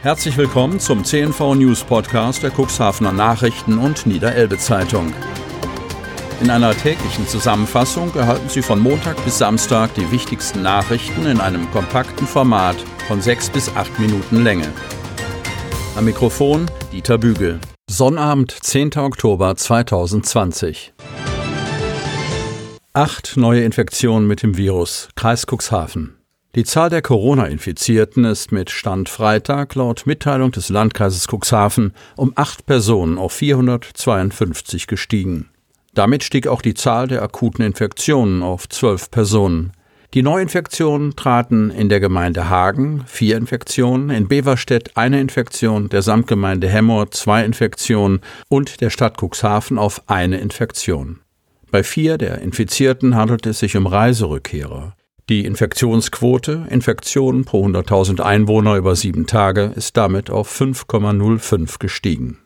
Herzlich willkommen zum CNV News Podcast der Cuxhavener Nachrichten und Niederelbe Zeitung. In einer täglichen Zusammenfassung erhalten Sie von Montag bis Samstag die wichtigsten Nachrichten in einem kompakten Format von sechs bis acht Minuten Länge. Am Mikrofon Dieter Bügel. Sonnabend, 10. Oktober 2020. Acht neue Infektionen mit dem Virus. Kreis Cuxhaven. Die Zahl der Corona-Infizierten ist mit Stand Freitag laut Mitteilung des Landkreises Cuxhaven um acht Personen auf 452 gestiegen. Damit stieg auch die Zahl der akuten Infektionen auf zwölf Personen. Die Neuinfektionen traten in der Gemeinde Hagen vier Infektionen, in Beverstedt eine Infektion, der Samtgemeinde Hemmoor zwei Infektionen und der Stadt Cuxhaven auf eine Infektion. Bei vier der Infizierten handelt es sich um Reiserückkehrer. Die Infektionsquote, Infektionen pro 100.000 Einwohner über sieben Tage, ist damit auf 5,05 gestiegen.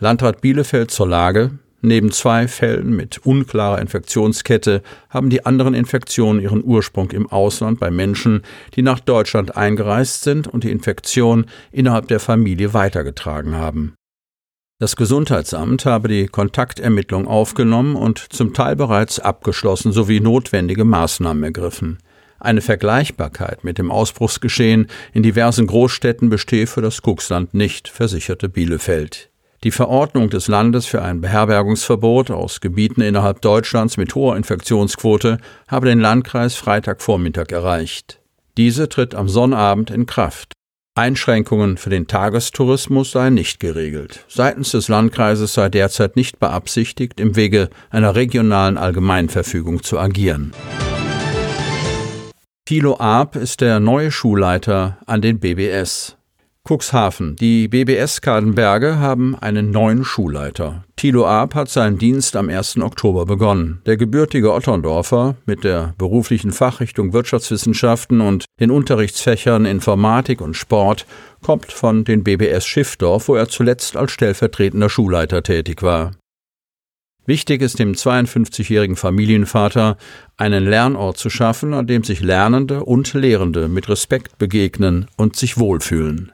Landrat Bielefeld zur Lage. Neben zwei Fällen mit unklarer Infektionskette haben die anderen Infektionen ihren Ursprung im Ausland bei Menschen, die nach Deutschland eingereist sind und die Infektion innerhalb der Familie weitergetragen haben. Das Gesundheitsamt habe die Kontaktermittlung aufgenommen und zum Teil bereits abgeschlossen sowie notwendige Maßnahmen ergriffen. Eine Vergleichbarkeit mit dem Ausbruchsgeschehen in diversen Großstädten bestehe für das Kuxland nicht, versicherte Bielefeld. Die Verordnung des Landes für ein Beherbergungsverbot aus Gebieten innerhalb Deutschlands mit hoher Infektionsquote habe den Landkreis Freitagvormittag erreicht. Diese tritt am Sonnabend in Kraft. Einschränkungen für den Tagestourismus seien nicht geregelt. Seitens des Landkreises sei derzeit nicht beabsichtigt, im Wege einer regionalen Allgemeinverfügung zu agieren. Thilo Arp ist der neue Schulleiter an den BBS. Cuxhaven. Die BBS Kadenberge haben einen neuen Schulleiter. Thilo Arp hat seinen Dienst am 1. Oktober begonnen. Der gebürtige Otterndorfer mit der beruflichen Fachrichtung Wirtschaftswissenschaften und den Unterrichtsfächern Informatik und Sport kommt von den BBS Schiffdorf, wo er zuletzt als stellvertretender Schulleiter tätig war. Wichtig ist dem 52-jährigen Familienvater, einen Lernort zu schaffen, an dem sich Lernende und Lehrende mit Respekt begegnen und sich wohlfühlen.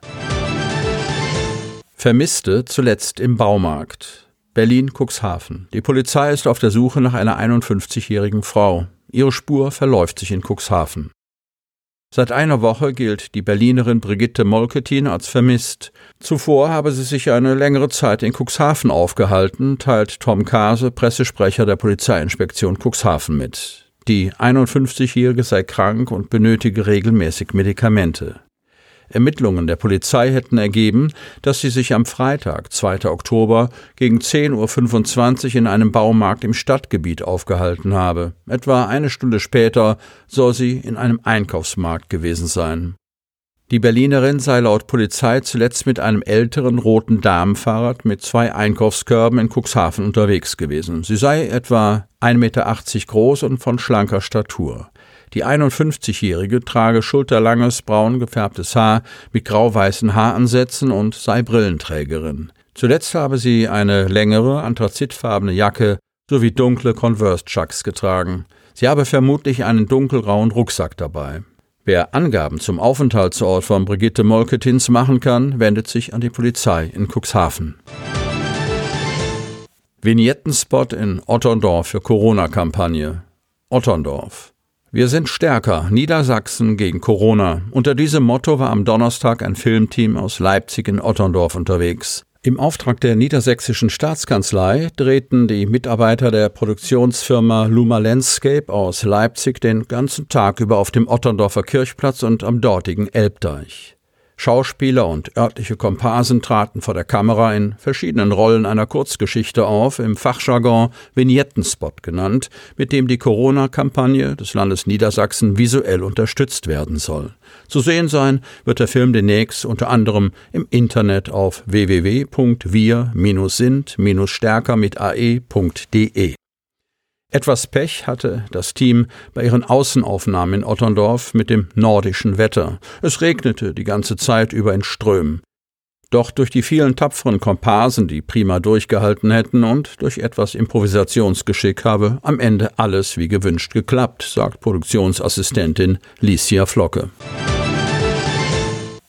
Vermisste zuletzt im Baumarkt. Berlin-Cuxhaven. Die Polizei ist auf der Suche nach einer 51-jährigen Frau. Ihre Spur verläuft sich in Cuxhaven. Seit einer Woche gilt die Berlinerin Brigitte Molketin als vermisst. Zuvor habe sie sich eine längere Zeit in Cuxhaven aufgehalten, teilt Tom Kase, Pressesprecher der Polizeiinspektion Cuxhaven mit. Die 51-Jährige sei krank und benötige regelmäßig Medikamente. Ermittlungen der Polizei hätten ergeben, dass sie sich am Freitag, 2. Oktober, gegen 10.25 Uhr in einem Baumarkt im Stadtgebiet aufgehalten habe. Etwa eine Stunde später soll sie in einem Einkaufsmarkt gewesen sein. Die Berlinerin sei laut Polizei zuletzt mit einem älteren roten Damenfahrrad mit zwei Einkaufskörben in Cuxhaven unterwegs gewesen. Sie sei etwa 1,80 Meter groß und von schlanker Statur. Die 51-Jährige trage schulterlanges, braun gefärbtes Haar mit grau-weißen Haaransätzen und sei Brillenträgerin. Zuletzt habe sie eine längere, anthrazitfarbene Jacke sowie dunkle Converse-Chucks getragen. Sie habe vermutlich einen dunkelgrauen Rucksack dabei. Wer Angaben zum Aufenthaltsort von Brigitte Molketins machen kann, wendet sich an die Polizei in Cuxhaven. Vignettenspot in Otterndorf für Corona-Kampagne. Otterndorf. Wir sind stärker. Niedersachsen gegen Corona. Unter diesem Motto war am Donnerstag ein Filmteam aus Leipzig in Otterndorf unterwegs. Im Auftrag der niedersächsischen Staatskanzlei drehten die Mitarbeiter der Produktionsfirma Luma Landscape aus Leipzig den ganzen Tag über auf dem Otterndorfer Kirchplatz und am dortigen Elbdeich. Schauspieler und örtliche Komparsen traten vor der Kamera in verschiedenen Rollen einer Kurzgeschichte auf, im Fachjargon Vignettenspot genannt, mit dem die Corona-Kampagne des Landes Niedersachsen visuell unterstützt werden soll. Zu sehen sein wird der Film demnächst unter anderem im Internet auf www.wir-sind-stärker mit ae.de. Etwas Pech hatte das Team bei ihren Außenaufnahmen in Otterndorf mit dem nordischen Wetter. Es regnete die ganze Zeit über in Strömen. Doch durch die vielen tapferen Komparsen, die prima durchgehalten hätten und durch etwas Improvisationsgeschick habe am Ende alles wie gewünscht geklappt, sagt Produktionsassistentin Licia Flocke.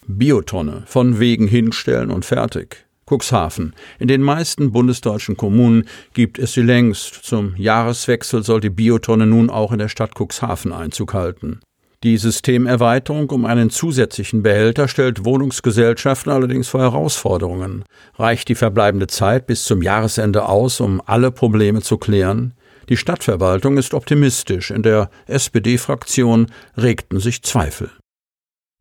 Biotonne, von wegen hinstellen und fertig. Cuxhaven. In den meisten bundesdeutschen Kommunen gibt es sie längst. Zum Jahreswechsel soll die Biotonne nun auch in der Stadt Cuxhaven Einzug halten. Die Systemerweiterung um einen zusätzlichen Behälter stellt Wohnungsgesellschaften allerdings vor Herausforderungen. Reicht die verbleibende Zeit bis zum Jahresende aus, um alle Probleme zu klären? Die Stadtverwaltung ist optimistisch, in der SPD-Fraktion regten sich Zweifel.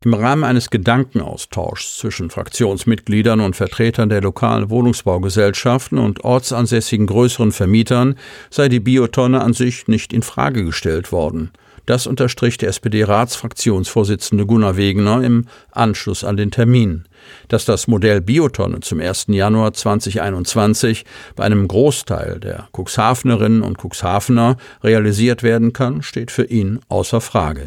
Im Rahmen eines Gedankenaustauschs zwischen Fraktionsmitgliedern und Vertretern der lokalen Wohnungsbaugesellschaften und ortsansässigen größeren Vermietern sei die Biotonne an sich nicht in Frage gestellt worden. Das unterstrich der SPD-Ratsfraktionsvorsitzende Gunnar Wegener im Anschluss an den Termin. Dass das Modell Biotonne zum 1. Januar 2021 bei einem Großteil der Cuxhavenerinnen und Cuxhavener realisiert werden kann, steht für ihn außer Frage.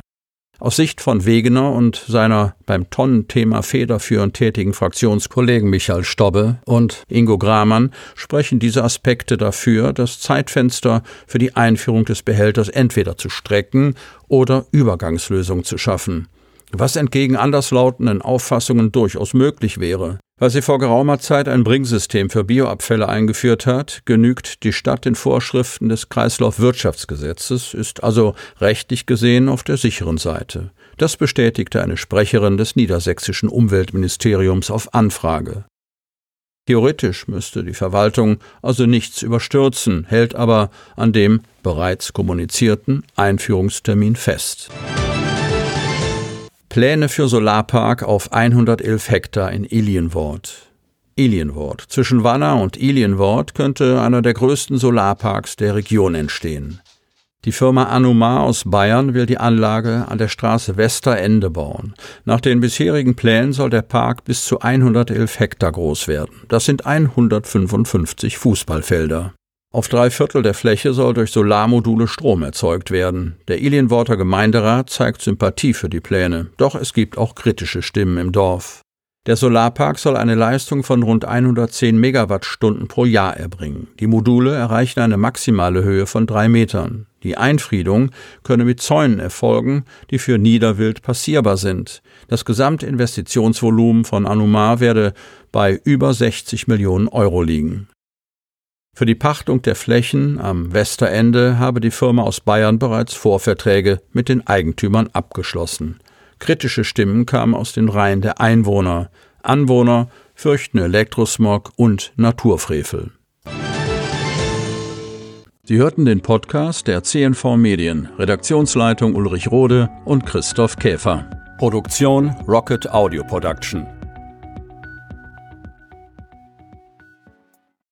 Aus Sicht von Wegener und seiner beim Tonnenthema federführend tätigen Fraktionskollegen Michael Stobbe und Ingo Gramann sprechen diese Aspekte dafür, das Zeitfenster für die Einführung des Behälters entweder zu strecken oder Übergangslösungen zu schaffen was entgegen anderslautenden Auffassungen durchaus möglich wäre. Weil sie vor geraumer Zeit ein Bringsystem für Bioabfälle eingeführt hat, genügt die Stadt den Vorschriften des Kreislaufwirtschaftsgesetzes, ist also rechtlich gesehen auf der sicheren Seite. Das bestätigte eine Sprecherin des niedersächsischen Umweltministeriums auf Anfrage. Theoretisch müsste die Verwaltung also nichts überstürzen, hält aber an dem bereits kommunizierten Einführungstermin fest. Pläne für Solarpark auf 111 Hektar in Ilienwort. Ilienwort. Zwischen Wanner und Ilienwort könnte einer der größten Solarparks der Region entstehen. Die Firma Anumar aus Bayern will die Anlage an der Straße Westerende bauen. Nach den bisherigen Plänen soll der Park bis zu 111 Hektar groß werden. Das sind 155 Fußballfelder. Auf drei Viertel der Fläche soll durch Solarmodule Strom erzeugt werden. Der Ilienworter Gemeinderat zeigt Sympathie für die Pläne, doch es gibt auch kritische Stimmen im Dorf. Der Solarpark soll eine Leistung von rund 110 Megawattstunden pro Jahr erbringen. Die Module erreichen eine maximale Höhe von drei Metern. Die Einfriedung könne mit Zäunen erfolgen, die für Niederwild passierbar sind. Das Gesamtinvestitionsvolumen von Anumar werde bei über 60 Millionen Euro liegen. Für die Pachtung der Flächen am Westerende habe die Firma aus Bayern bereits Vorverträge mit den Eigentümern abgeschlossen. Kritische Stimmen kamen aus den Reihen der Einwohner. Anwohner fürchten Elektrosmog und Naturfrevel. Sie hörten den Podcast der CNV Medien, Redaktionsleitung Ulrich Rode und Christoph Käfer. Produktion Rocket Audio Production.